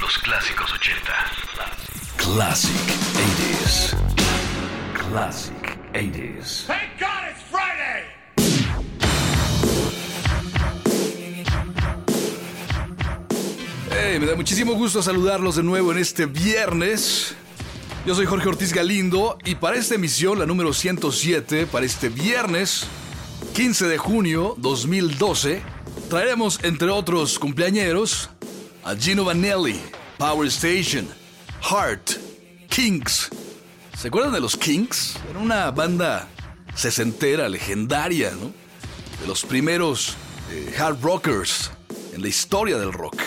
Los clásicos 80. Classic 80s. Classic 80s. Thank God it's Friday! Hey, me da muchísimo gusto saludarlos de nuevo en este viernes. Yo soy Jorge Ortiz Galindo y para esta emisión, la número 107, para este viernes 15 de junio 2012, traeremos entre otros cumpleañeros a Gino Vanelli, Power Station, Heart, Kings. ¿Se acuerdan de los Kings? Era una banda sesentera, legendaria, ¿no? De los primeros eh, hard rockers en la historia del rock.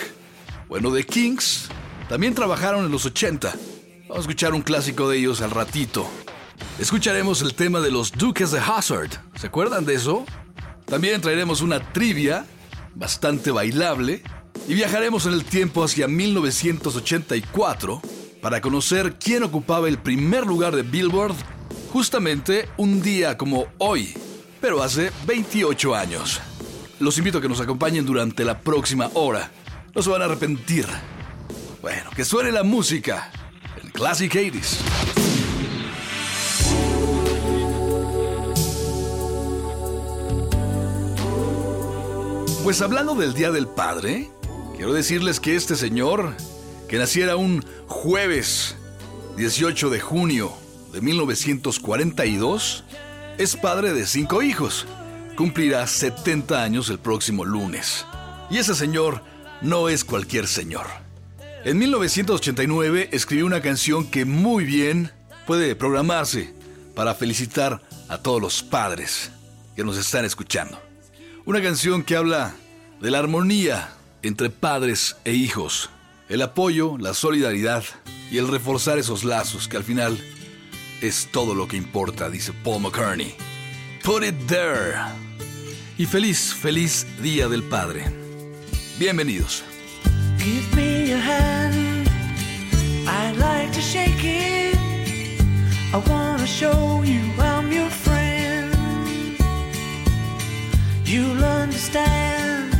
Bueno, The Kings también trabajaron en los 80. Vamos a escuchar un clásico de ellos al ratito. Escucharemos el tema de los Duques de Hazard. ¿Se acuerdan de eso? También traeremos una trivia bastante bailable y viajaremos en el tiempo hacia 1984 para conocer quién ocupaba el primer lugar de Billboard justamente un día como hoy, pero hace 28 años. Los invito a que nos acompañen durante la próxima hora. No se van a arrepentir. Bueno, que suene la música. El Classic 80s. Pues hablando del Día del Padre, quiero decirles que este señor, que naciera un jueves 18 de junio de 1942, es padre de cinco hijos. Cumplirá 70 años el próximo lunes. Y ese señor no es cualquier señor. En 1989 escribió una canción que muy bien puede programarse para felicitar a todos los padres que nos están escuchando. Una canción que habla de la armonía entre padres e hijos, el apoyo, la solidaridad y el reforzar esos lazos que al final es todo lo que importa, dice Paul McCartney. Put it there. Y feliz, feliz Día del Padre. Bienvenidos. Give me your hand. I'd like to shake it. I wanna show you You'll understand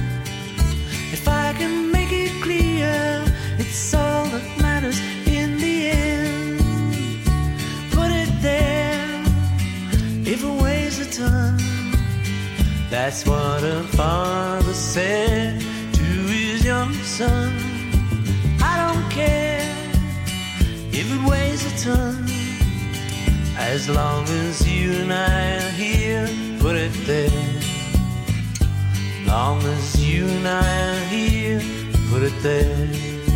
if I can make it clear. It's all that matters in the end. Put it there. If it weighs a ton, that's what a father said to his young son. I don't care if it weighs a ton, as long as you and I are here. Put it there. Long as you and I are here, put it there.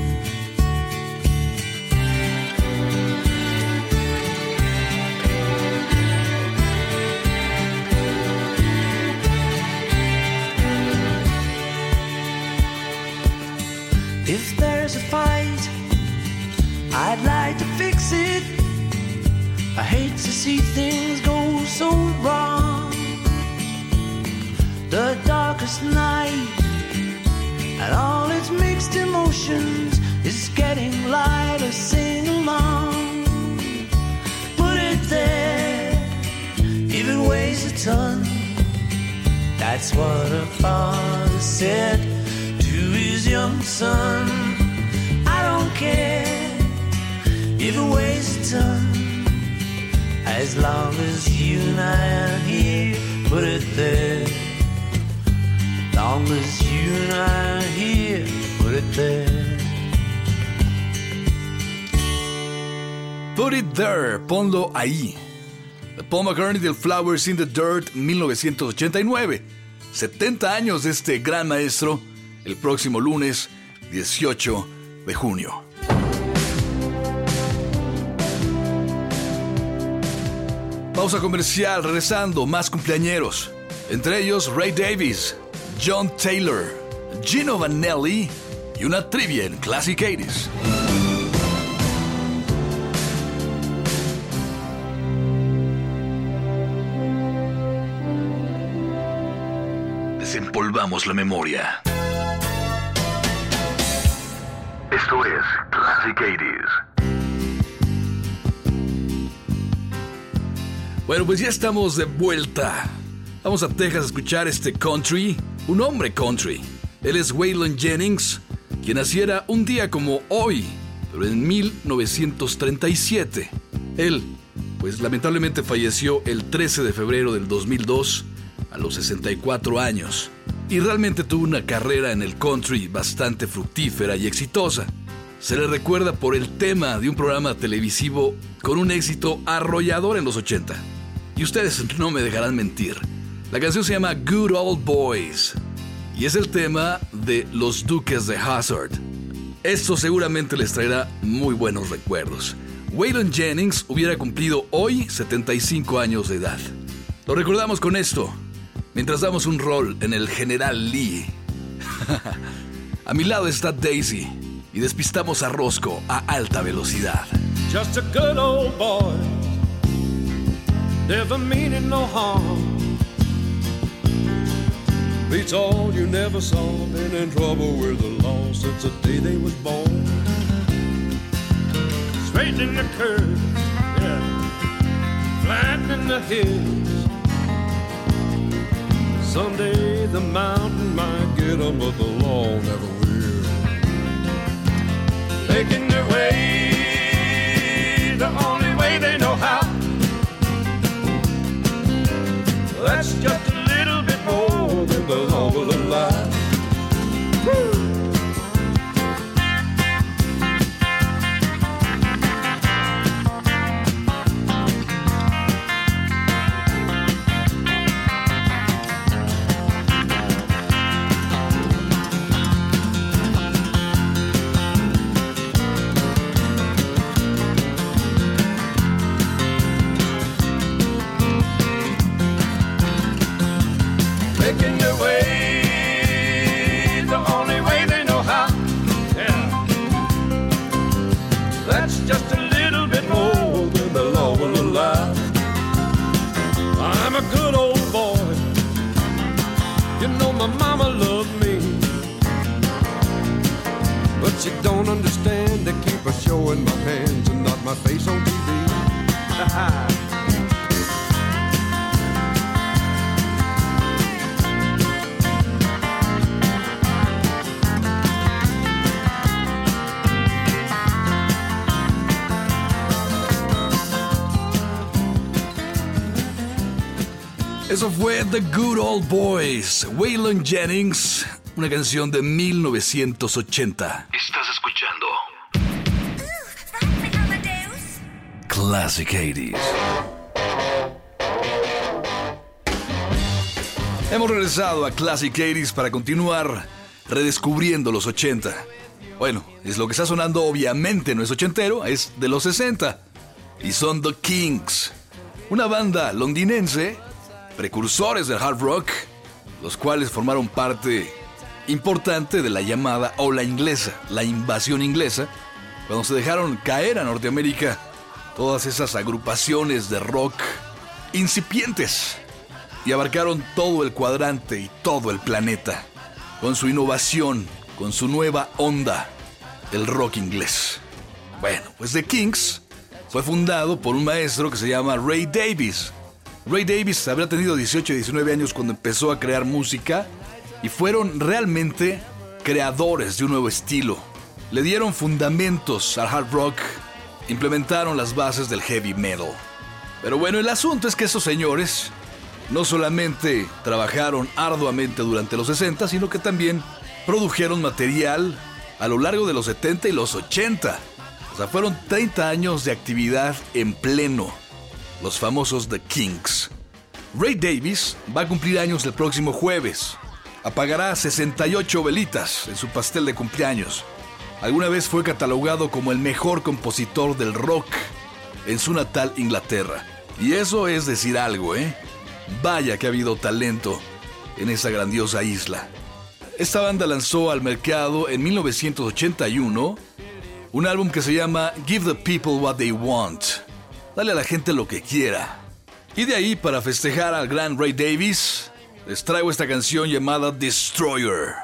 Ponlo ahí. Paul McCartney del Flowers in the Dirt 1989. 70 años de este gran maestro, el próximo lunes 18 de junio. Pausa comercial, regresando, más cumpleañeros. Entre ellos Ray Davis, John Taylor, Gino Vanelli y una trivia en Classic 80s. Desempolvamos la memoria. Esto es Classic 80s. Bueno, pues ya estamos de vuelta. Vamos a Texas a escuchar este country, un hombre country, Él es Waylon Jennings, quien naciera un día como hoy, pero en 1937. Él, pues lamentablemente falleció el 13 de febrero del 2002 a los 64 años y realmente tuvo una carrera en el country bastante fructífera y exitosa. Se le recuerda por el tema de un programa televisivo con un éxito arrollador en los 80. Y ustedes no me dejarán mentir. La canción se llama Good Old Boys y es el tema de Los Duques de Hazard. Esto seguramente les traerá muy buenos recuerdos. Waylon Jennings hubiera cumplido hoy 75 años de edad. Lo recordamos con esto, mientras damos un rol en el General Lee. a mi lado está Daisy y despistamos a Roscoe a alta velocidad. Just a good old boy, never meaning no harm. Beats all you never saw, been in trouble with the law since the day they was born. Straightening the curves, yeah, flattening the hills. Someday the mountain might get 'em, but the law never will. Making their way the only way they know how. That's just Eso fue The Good Old Boys, Waylon Jennings, una canción de 1980. Estás escuchando. Classic 80s. Hemos regresado a Classic 80s para continuar redescubriendo los 80. Bueno, es lo que está sonando obviamente no es ochentero, es de los 60. Y son The Kings, una banda londinense, precursores del hard rock, los cuales formaron parte importante de la llamada ola inglesa, la invasión inglesa, cuando se dejaron caer a Norteamérica todas esas agrupaciones de rock incipientes y abarcaron todo el cuadrante y todo el planeta con su innovación, con su nueva onda, el rock inglés. Bueno, pues The Kings fue fundado por un maestro que se llama Ray Davis. Ray Davis habría tenido 18 y 19 años cuando empezó a crear música y fueron realmente creadores de un nuevo estilo. Le dieron fundamentos al hard rock, implementaron las bases del heavy metal. Pero bueno, el asunto es que esos señores no solamente trabajaron arduamente durante los 60, sino que también produjeron material a lo largo de los 70 y los 80. O sea, fueron 30 años de actividad en pleno. Los famosos The Kings. Ray Davis va a cumplir años el próximo jueves. Apagará 68 velitas en su pastel de cumpleaños. Alguna vez fue catalogado como el mejor compositor del rock en su natal Inglaterra. Y eso es decir algo, ¿eh? Vaya que ha habido talento en esa grandiosa isla. Esta banda lanzó al mercado en 1981 un álbum que se llama Give the People What They Want. Dale a la gente lo que quiera. Y de ahí, para festejar al gran Ray Davis, les traigo esta canción llamada Destroyer.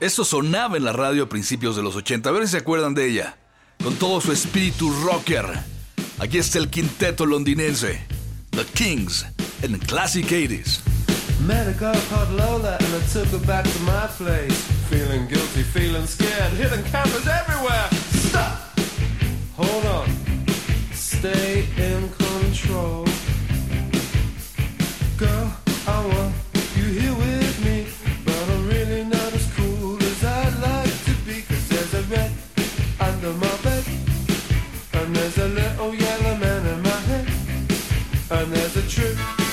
Esto sonaba en la radio a principios de los 80, a ver si se acuerdan de ella. Con todo su espíritu rocker. Aquí está el quinteto londinense, The Kings, en Classic 80s. Met a girl called Lola and I took her back to my place. Feeling guilty, feeling scared, hidden cameras everywhere. Stop! Hold on. Stay in control. Girl, I want you here with me. But I'm really not as cool as I'd like to be. Cause there's a red under my bed. And there's a little yellow man in my head. And there's a true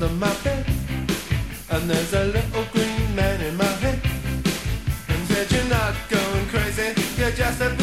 under my bed And there's a little green man in my head. And said you're not going crazy, you're just a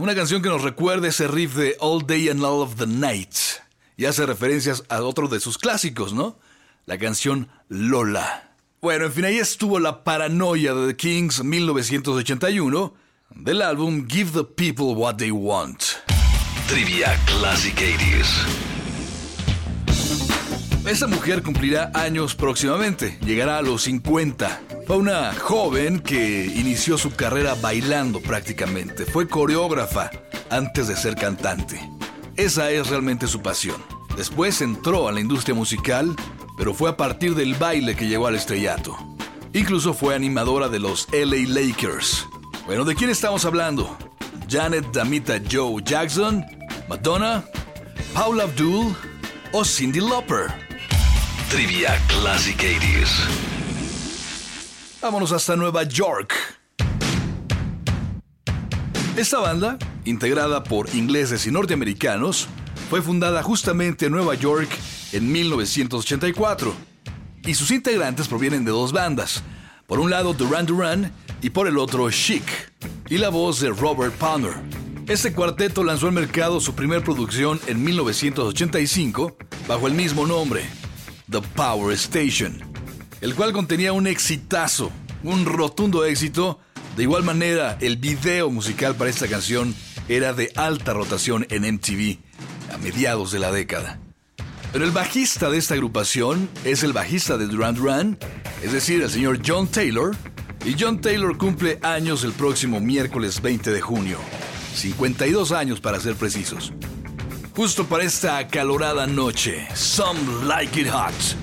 Una canción que nos recuerda ese riff de All Day and All of the Night. Y hace referencias a otro de sus clásicos, ¿no? La canción Lola. Bueno, en fin, ahí estuvo la paranoia de The Kings 1981 del álbum Give the People What They Want. Trivia Classic 80s. Esta mujer cumplirá años próximamente, llegará a los 50. Fue una joven que inició su carrera bailando prácticamente. Fue coreógrafa antes de ser cantante. Esa es realmente su pasión. Después entró a la industria musical, pero fue a partir del baile que llegó al estrellato. Incluso fue animadora de los LA Lakers. Bueno, ¿de quién estamos hablando? Janet Damita Joe Jackson, Madonna, Paula Abdul o Cindy Lauper. Trivia Classic 80s. Vámonos hasta Nueva York. Esta banda, integrada por ingleses y norteamericanos, fue fundada justamente en Nueva York en 1984. Y sus integrantes provienen de dos bandas. Por un lado Duran Duran y por el otro Chic. Y la voz de Robert Palmer. Este cuarteto lanzó al mercado su primer producción en 1985 bajo el mismo nombre. The Power Station, el cual contenía un exitazo, un rotundo éxito. De igual manera, el video musical para esta canción era de alta rotación en MTV a mediados de la década. Pero el bajista de esta agrupación es el bajista de Duran Duran, es decir, el señor John Taylor, y John Taylor cumple años el próximo miércoles 20 de junio. 52 años para ser precisos justo para esta acalorada noche. Some like it hot.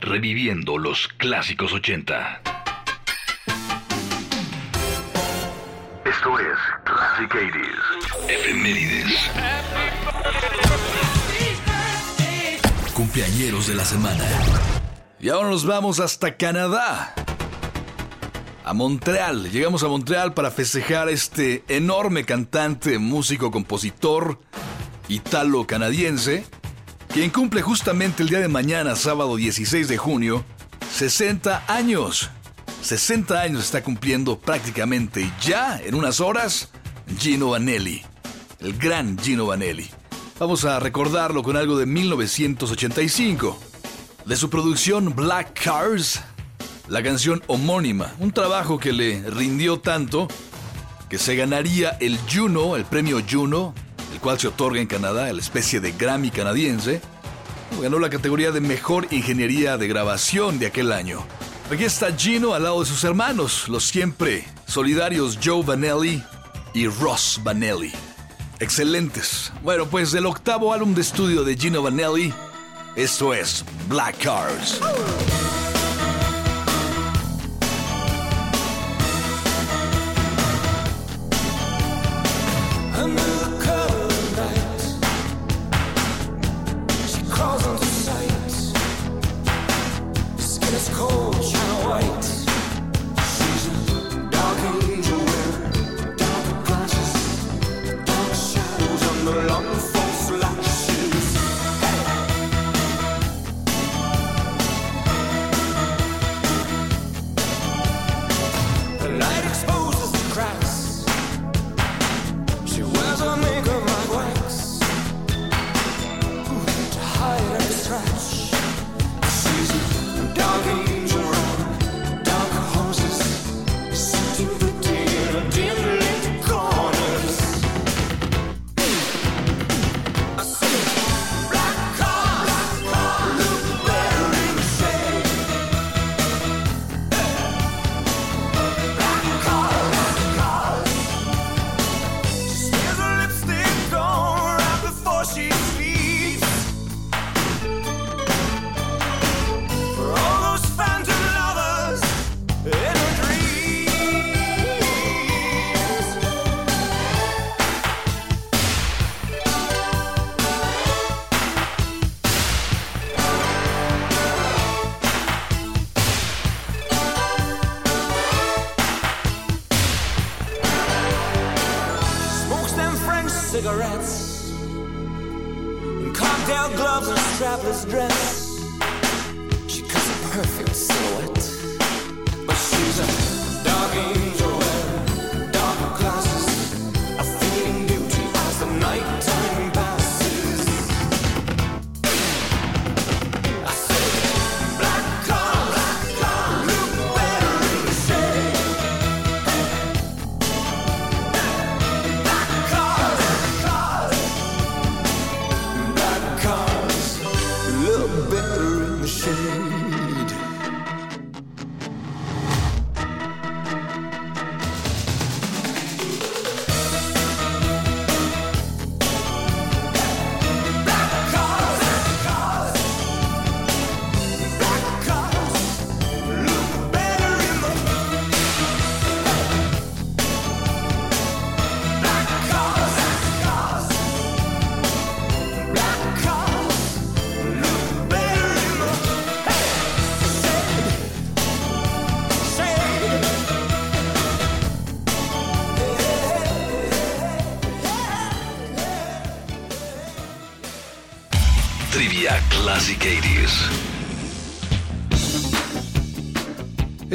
Reviviendo los clásicos 80. Esto es Classic 80s. Efemérides. Cumpleañeros de la semana. Y ahora nos vamos hasta Canadá. A Montreal. Llegamos a Montreal para festejar este enorme cantante, músico, compositor italo-canadiense, quien cumple justamente el día de mañana, sábado 16 de junio, 60 años. 60 años está cumpliendo prácticamente ya en unas horas Gino Vanelli, el gran Gino Vanelli. Vamos a recordarlo con algo de 1985. De su producción Black Cars, la canción homónima, un trabajo que le rindió tanto que se ganaría el Juno, el premio Juno, el cual se otorga en Canadá, la especie de Grammy canadiense. Ganó la categoría de mejor ingeniería de grabación de aquel año. Aquí está Gino al lado de sus hermanos, los siempre solidarios Joe Vanelli y Ross Vanelli. Excelentes. Bueno, pues del octavo álbum de estudio de Gino Vanelli, esto es Black Cars. Cocktail gloves and strapless dress. She cuts a perfect silhouette, but she's a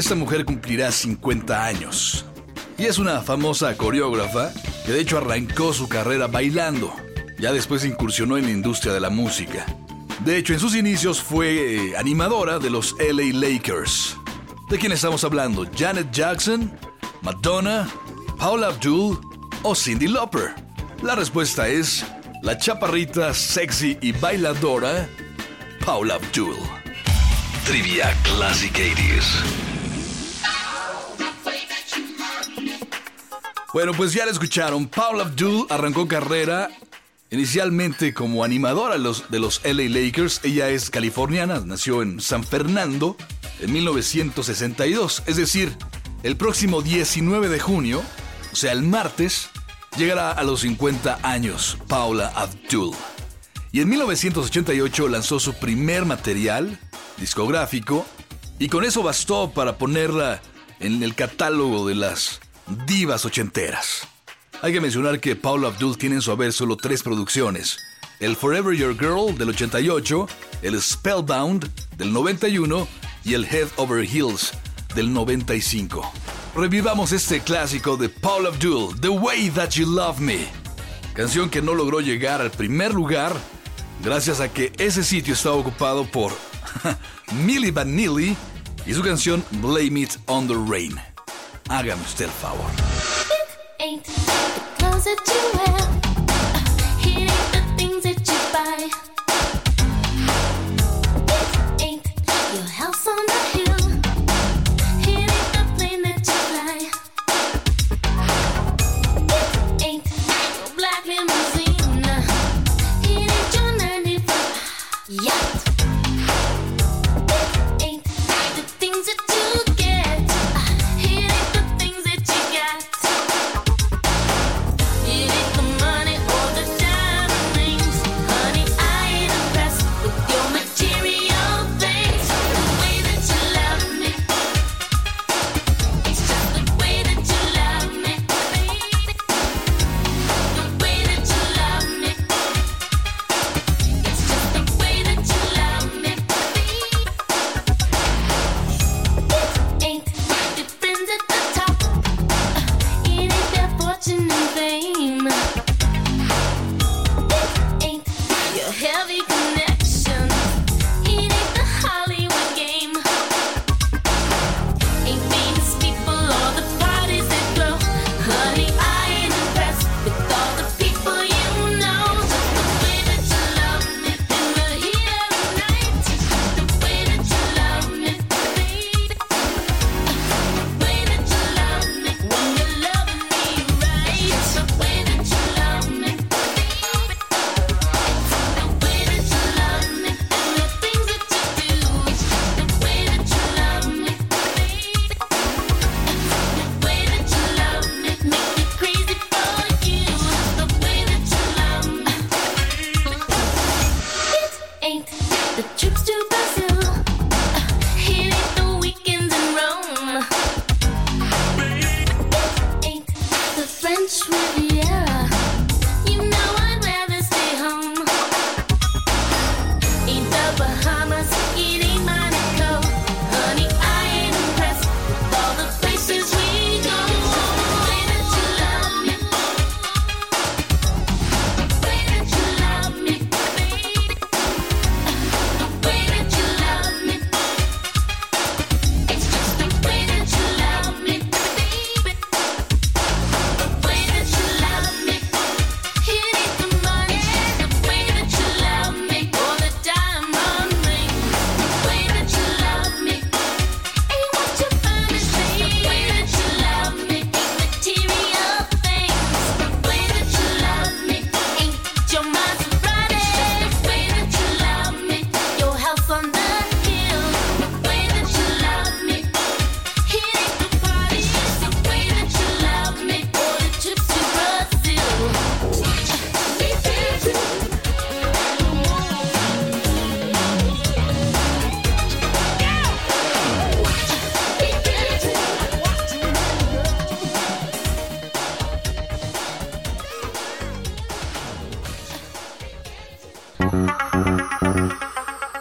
Esta mujer cumplirá 50 años. Y es una famosa coreógrafa que de hecho arrancó su carrera bailando. Ya después incursionó en la industria de la música. De hecho, en sus inicios fue eh, animadora de los LA Lakers. ¿De quién estamos hablando? ¿Janet Jackson? ¿Madonna? ¿Paula Abdul? ¿O Cindy Lauper? La respuesta es la chaparrita, sexy y bailadora Paula Abdul. Trivia Classic 80s. Bueno, pues ya la escucharon. Paula Abdul arrancó carrera inicialmente como animadora de los, LA Lakers. Ella es californiana, nació en San Fernando en 1962. Es decir, el próximo 19 de junio, o sea, el martes, llegará a los 50 años Paula Abdul. Y en 1988 lanzó su primer material discográfico y con eso bastó para ponerla en el catálogo de las divas ochenteras. Hay que mencionar que Paula Abdul tiene en su haber solo tres producciones: el Forever Your Girl del 88, el Spellbound del 91 y el Head Over Heels del 95. Revivamos este clásico de Paula Abdul, The Way That You Love Me, canción que no logró llegar al primer lugar gracias a que ese sitio estaba ocupado por Millie Vanilli y su canción Blame It on the Rain. I am still power.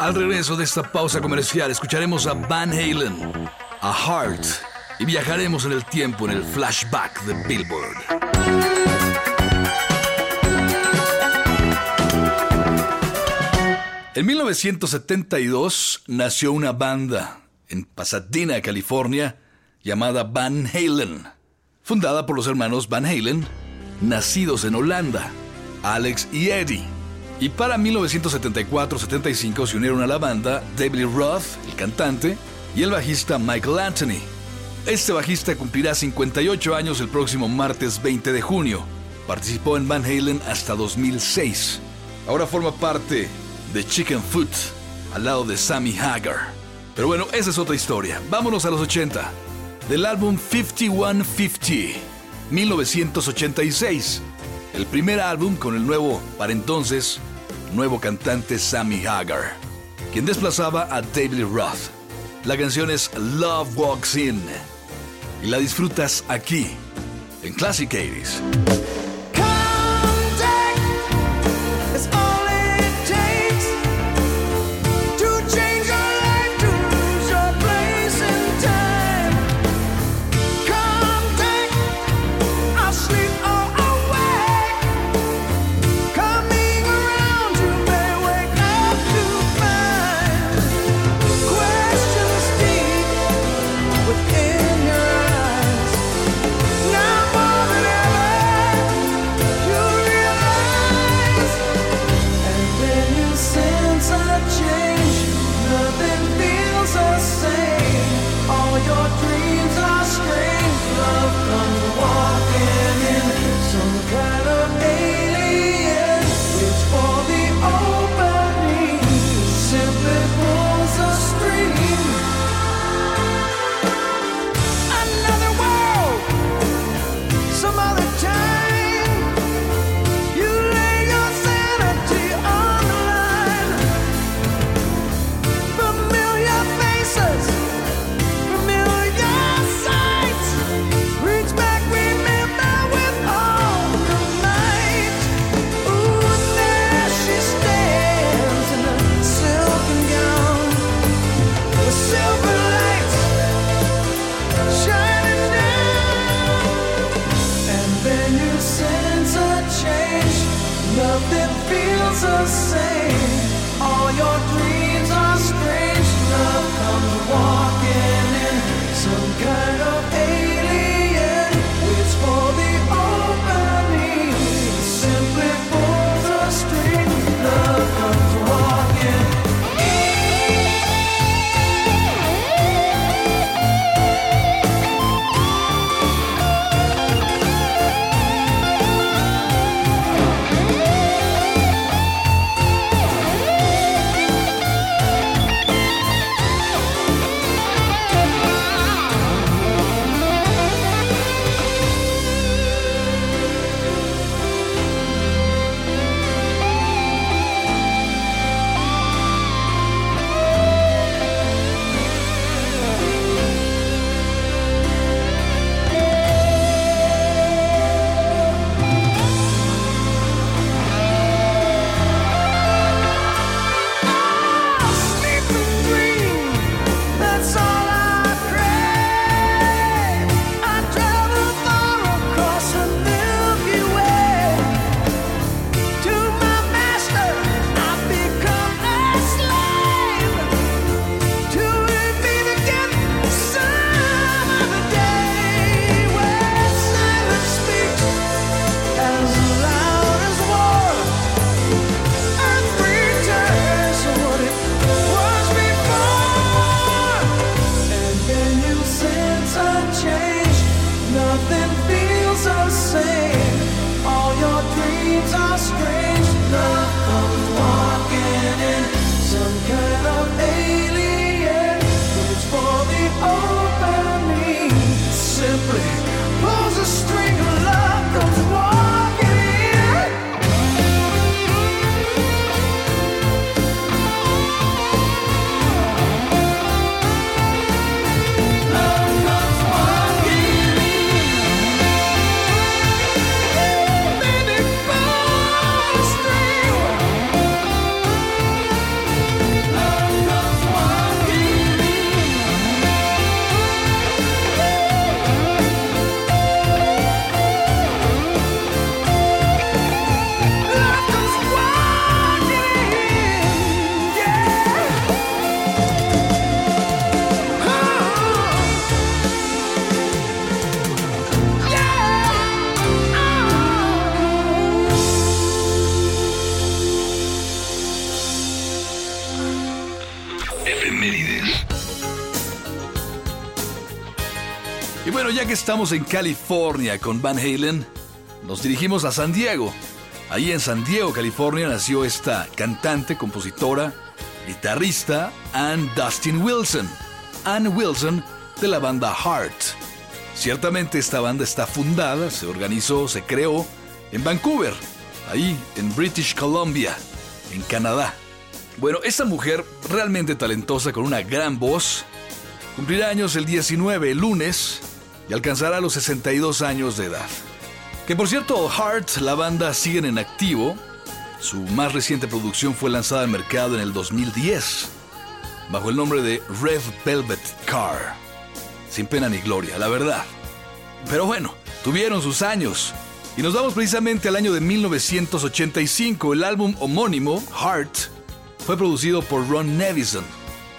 Al regreso de esta pausa comercial escucharemos a Van Halen, a Heart y viajaremos en el tiempo en el flashback de Billboard. En 1972 nació una banda en Pasadena, California, llamada Van Halen, fundada por los hermanos Van Halen, nacidos en Holanda, Alex y Eddie y para 1974-75 se unieron a la banda David Roth, el cantante, y el bajista Michael Anthony. Este bajista cumplirá 58 años el próximo martes 20 de junio. Participó en Van Halen hasta 2006. Ahora forma parte de Chicken Foot, al lado de Sammy Hagar. Pero bueno, esa es otra historia. Vámonos a los 80. Del álbum 5150, 1986 el primer álbum con el nuevo, para entonces, nuevo cantante Sammy Hagar, quien desplazaba a David Roth. La canción es Love Walks In y la disfrutas aquí, en Classic 80s. estamos en California con Van Halen, nos dirigimos a San Diego. Ahí en San Diego, California, nació esta cantante, compositora, guitarrista, Ann Dustin Wilson. Ann Wilson de la banda Heart. Ciertamente esta banda está fundada, se organizó, se creó en Vancouver, ahí en British Columbia, en Canadá. Bueno, esta mujer realmente talentosa con una gran voz cumplirá años el 19, lunes, y alcanzará los 62 años de edad. Que por cierto, Heart, la banda, siguen en activo. Su más reciente producción fue lanzada al mercado en el 2010, bajo el nombre de Red Velvet Car. Sin pena ni gloria, la verdad. Pero bueno, tuvieron sus años. Y nos vamos precisamente al año de 1985. El álbum homónimo, Heart, fue producido por Ron Nevison,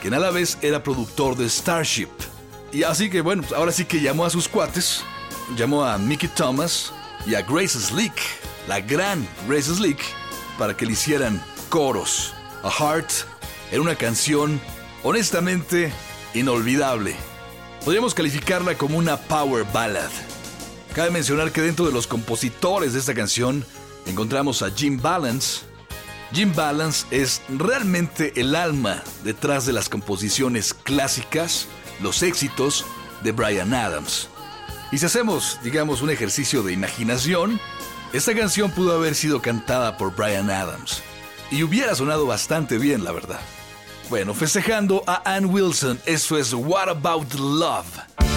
quien a la vez era productor de Starship. Y así que bueno, ahora sí que llamó a sus cuates, llamó a Mickey Thomas y a Grace Slick, la gran Grace Slick, para que le hicieran coros. A Heart era una canción honestamente inolvidable. Podríamos calificarla como una power ballad. Cabe mencionar que dentro de los compositores de esta canción encontramos a Jim Balance. Jim Balance es realmente el alma detrás de las composiciones clásicas, los éxitos de Brian Adams. Y si hacemos, digamos, un ejercicio de imaginación, esta canción pudo haber sido cantada por Brian Adams. Y hubiera sonado bastante bien, la verdad. Bueno, festejando a Ann Wilson, eso es What About Love.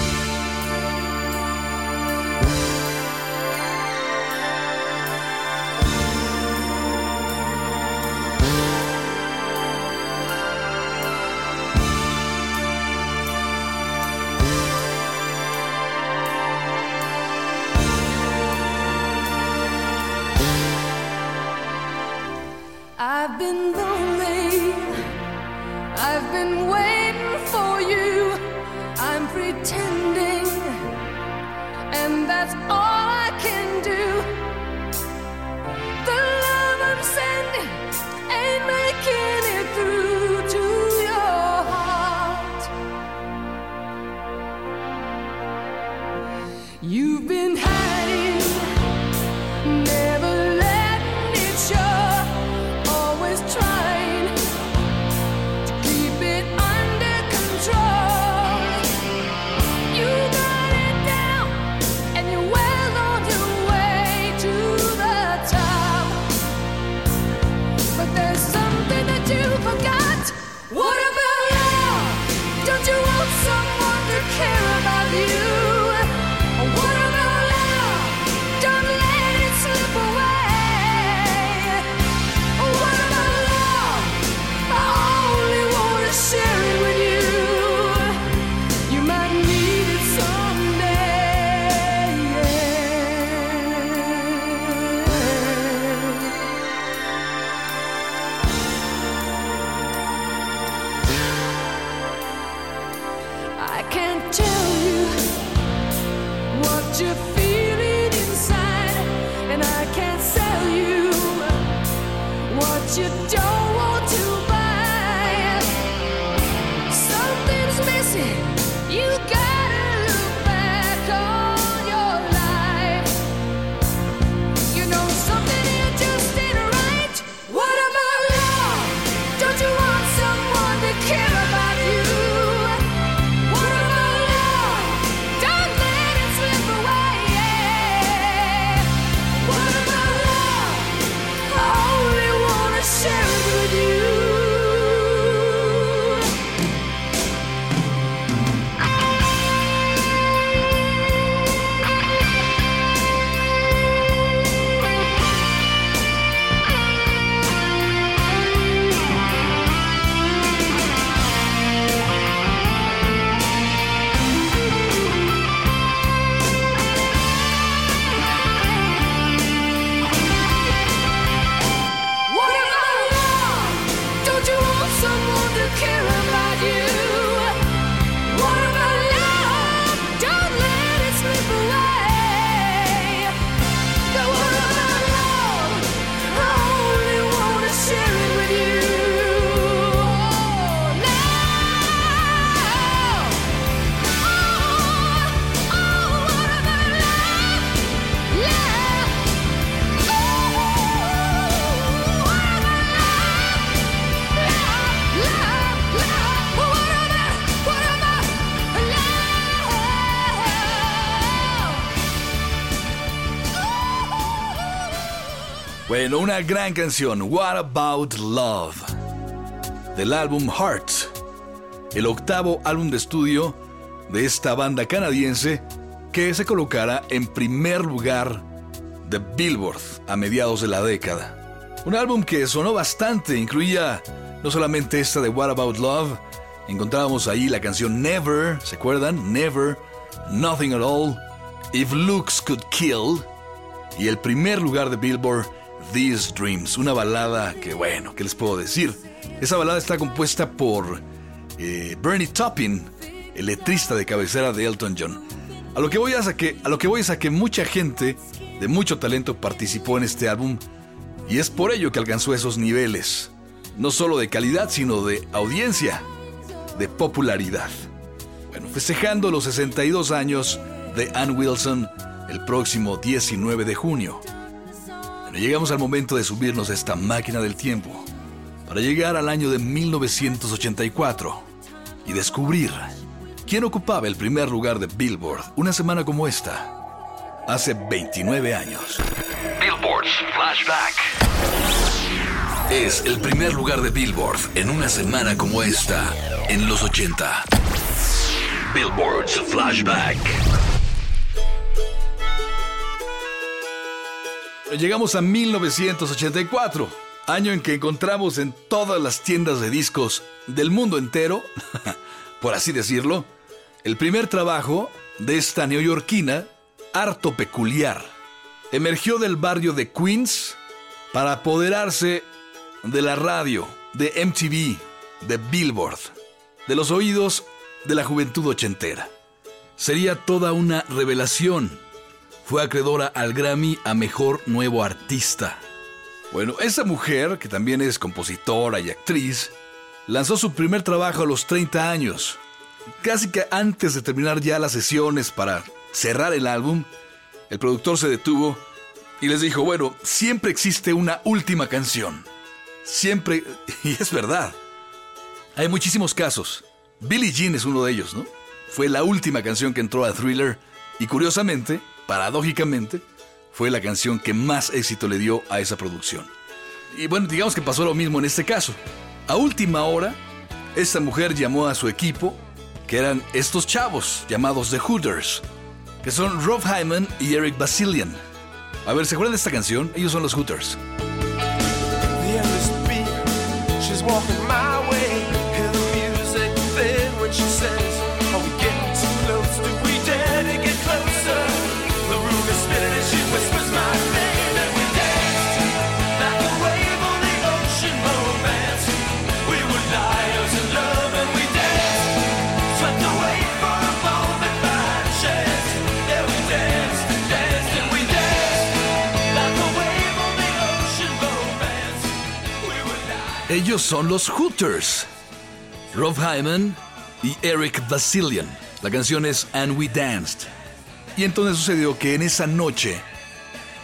Una gran canción, What About Love, del álbum Heart, el octavo álbum de estudio de esta banda canadiense que se colocara en primer lugar de Billboard a mediados de la década. Un álbum que sonó bastante, incluía no solamente esta de What About Love, encontrábamos ahí la canción Never, ¿se acuerdan? Never, Nothing at All, If Looks Could Kill, y el primer lugar de Billboard, These Dreams, una balada que bueno, ¿qué les puedo decir? Esa balada está compuesta por eh, Bernie Taupin, el letrista de cabecera de Elton John. A lo que voy a que, a lo que voy es a que mucha gente de mucho talento participó en este álbum y es por ello que alcanzó esos niveles, no solo de calidad, sino de audiencia, de popularidad. Bueno, festejando los 62 años de Ann Wilson el próximo 19 de junio. Bueno, llegamos al momento de subirnos a esta máquina del tiempo para llegar al año de 1984 y descubrir quién ocupaba el primer lugar de Billboard una semana como esta, hace 29 años. Billboards Flashback. Es el primer lugar de Billboard en una semana como esta, en los 80. Billboards Flashback. Llegamos a 1984, año en que encontramos en todas las tiendas de discos del mundo entero, por así decirlo, el primer trabajo de esta neoyorquina harto peculiar. Emergió del barrio de Queens para apoderarse de la radio, de MTV, de Billboard, de los oídos de la juventud ochentera. Sería toda una revelación. Fue acreedora al Grammy a Mejor Nuevo Artista. Bueno, esa mujer, que también es compositora y actriz, lanzó su primer trabajo a los 30 años. Casi que antes de terminar ya las sesiones para cerrar el álbum, el productor se detuvo y les dijo, bueno, siempre existe una última canción. Siempre, y es verdad. Hay muchísimos casos. Billie Jean es uno de ellos, ¿no? Fue la última canción que entró a Thriller y curiosamente, paradójicamente, fue la canción que más éxito le dio a esa producción. Y bueno, digamos que pasó lo mismo en este caso. A última hora, esta mujer llamó a su equipo, que eran estos chavos llamados The Hooters, que son Rob Hyman y Eric Basilian. A ver, ¿se acuerdan de esta canción? Ellos son los Hooters. Ellos son los Hooters. Rob Hyman y Eric Basilian. La canción es And We Danced. Y entonces sucedió que en esa noche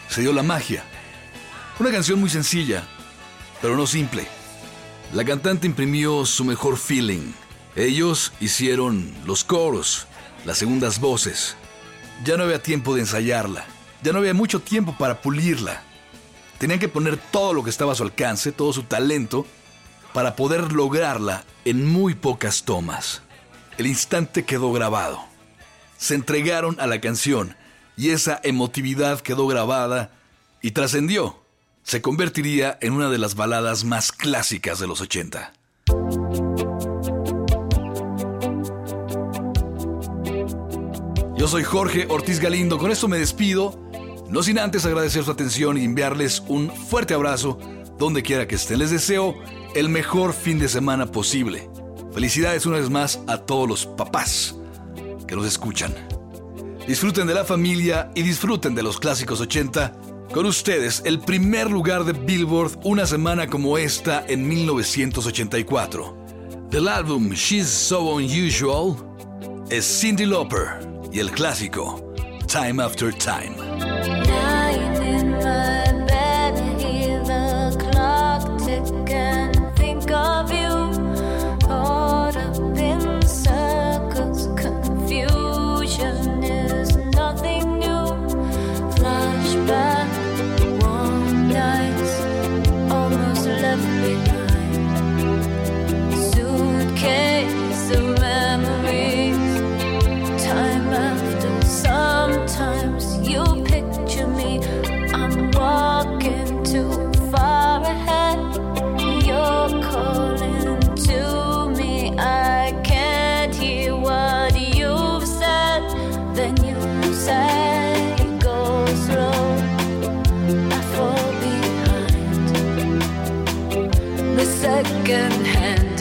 se dio la magia. Una canción muy sencilla, pero no simple. La cantante imprimió su mejor feeling. Ellos hicieron los coros, las segundas voces. Ya no había tiempo de ensayarla. Ya no había mucho tiempo para pulirla. Tenían que poner todo lo que estaba a su alcance, todo su talento, para poder lograrla en muy pocas tomas. El instante quedó grabado. Se entregaron a la canción y esa emotividad quedó grabada y trascendió. Se convertiría en una de las baladas más clásicas de los 80. Yo soy Jorge Ortiz Galindo, con esto me despido, no sin antes agradecer su atención y enviarles un fuerte abrazo donde quiera que estén. Les deseo el mejor fin de semana posible. Felicidades una vez más a todos los papás que nos escuchan. Disfruten de la familia y disfruten de los clásicos 80. Con ustedes, el primer lugar de Billboard una semana como esta en 1984. Del álbum She's So Unusual es Cindy Lauper y el clásico Time After Time.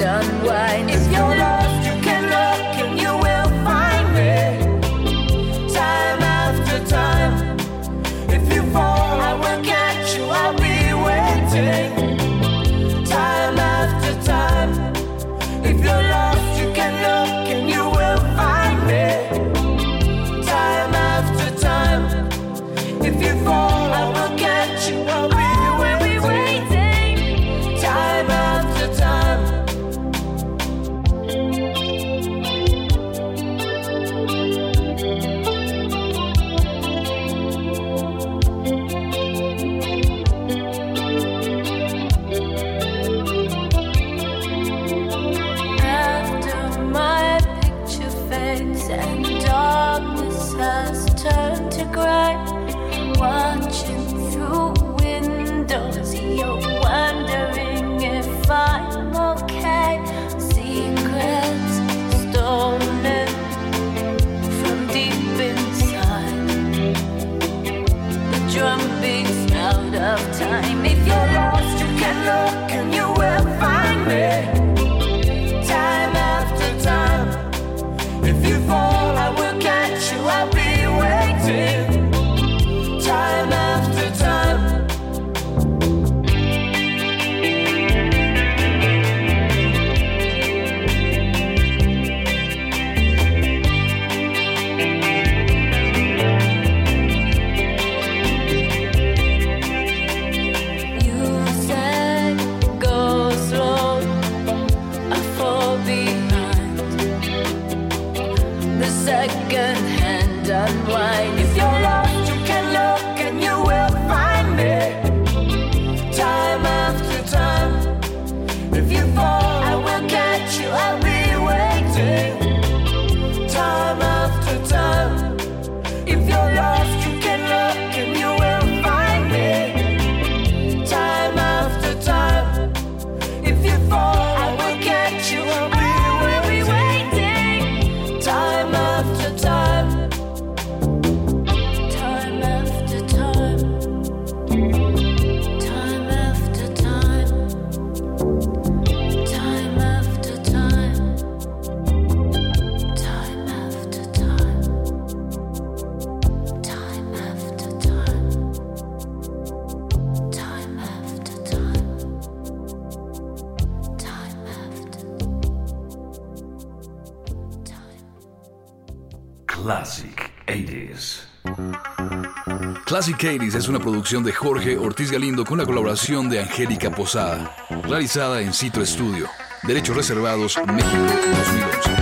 unwind. If you're Katies es una producción de Jorge Ortiz Galindo con la colaboración de Angélica Posada, realizada en Citro Estudio. Derechos reservados México 2011.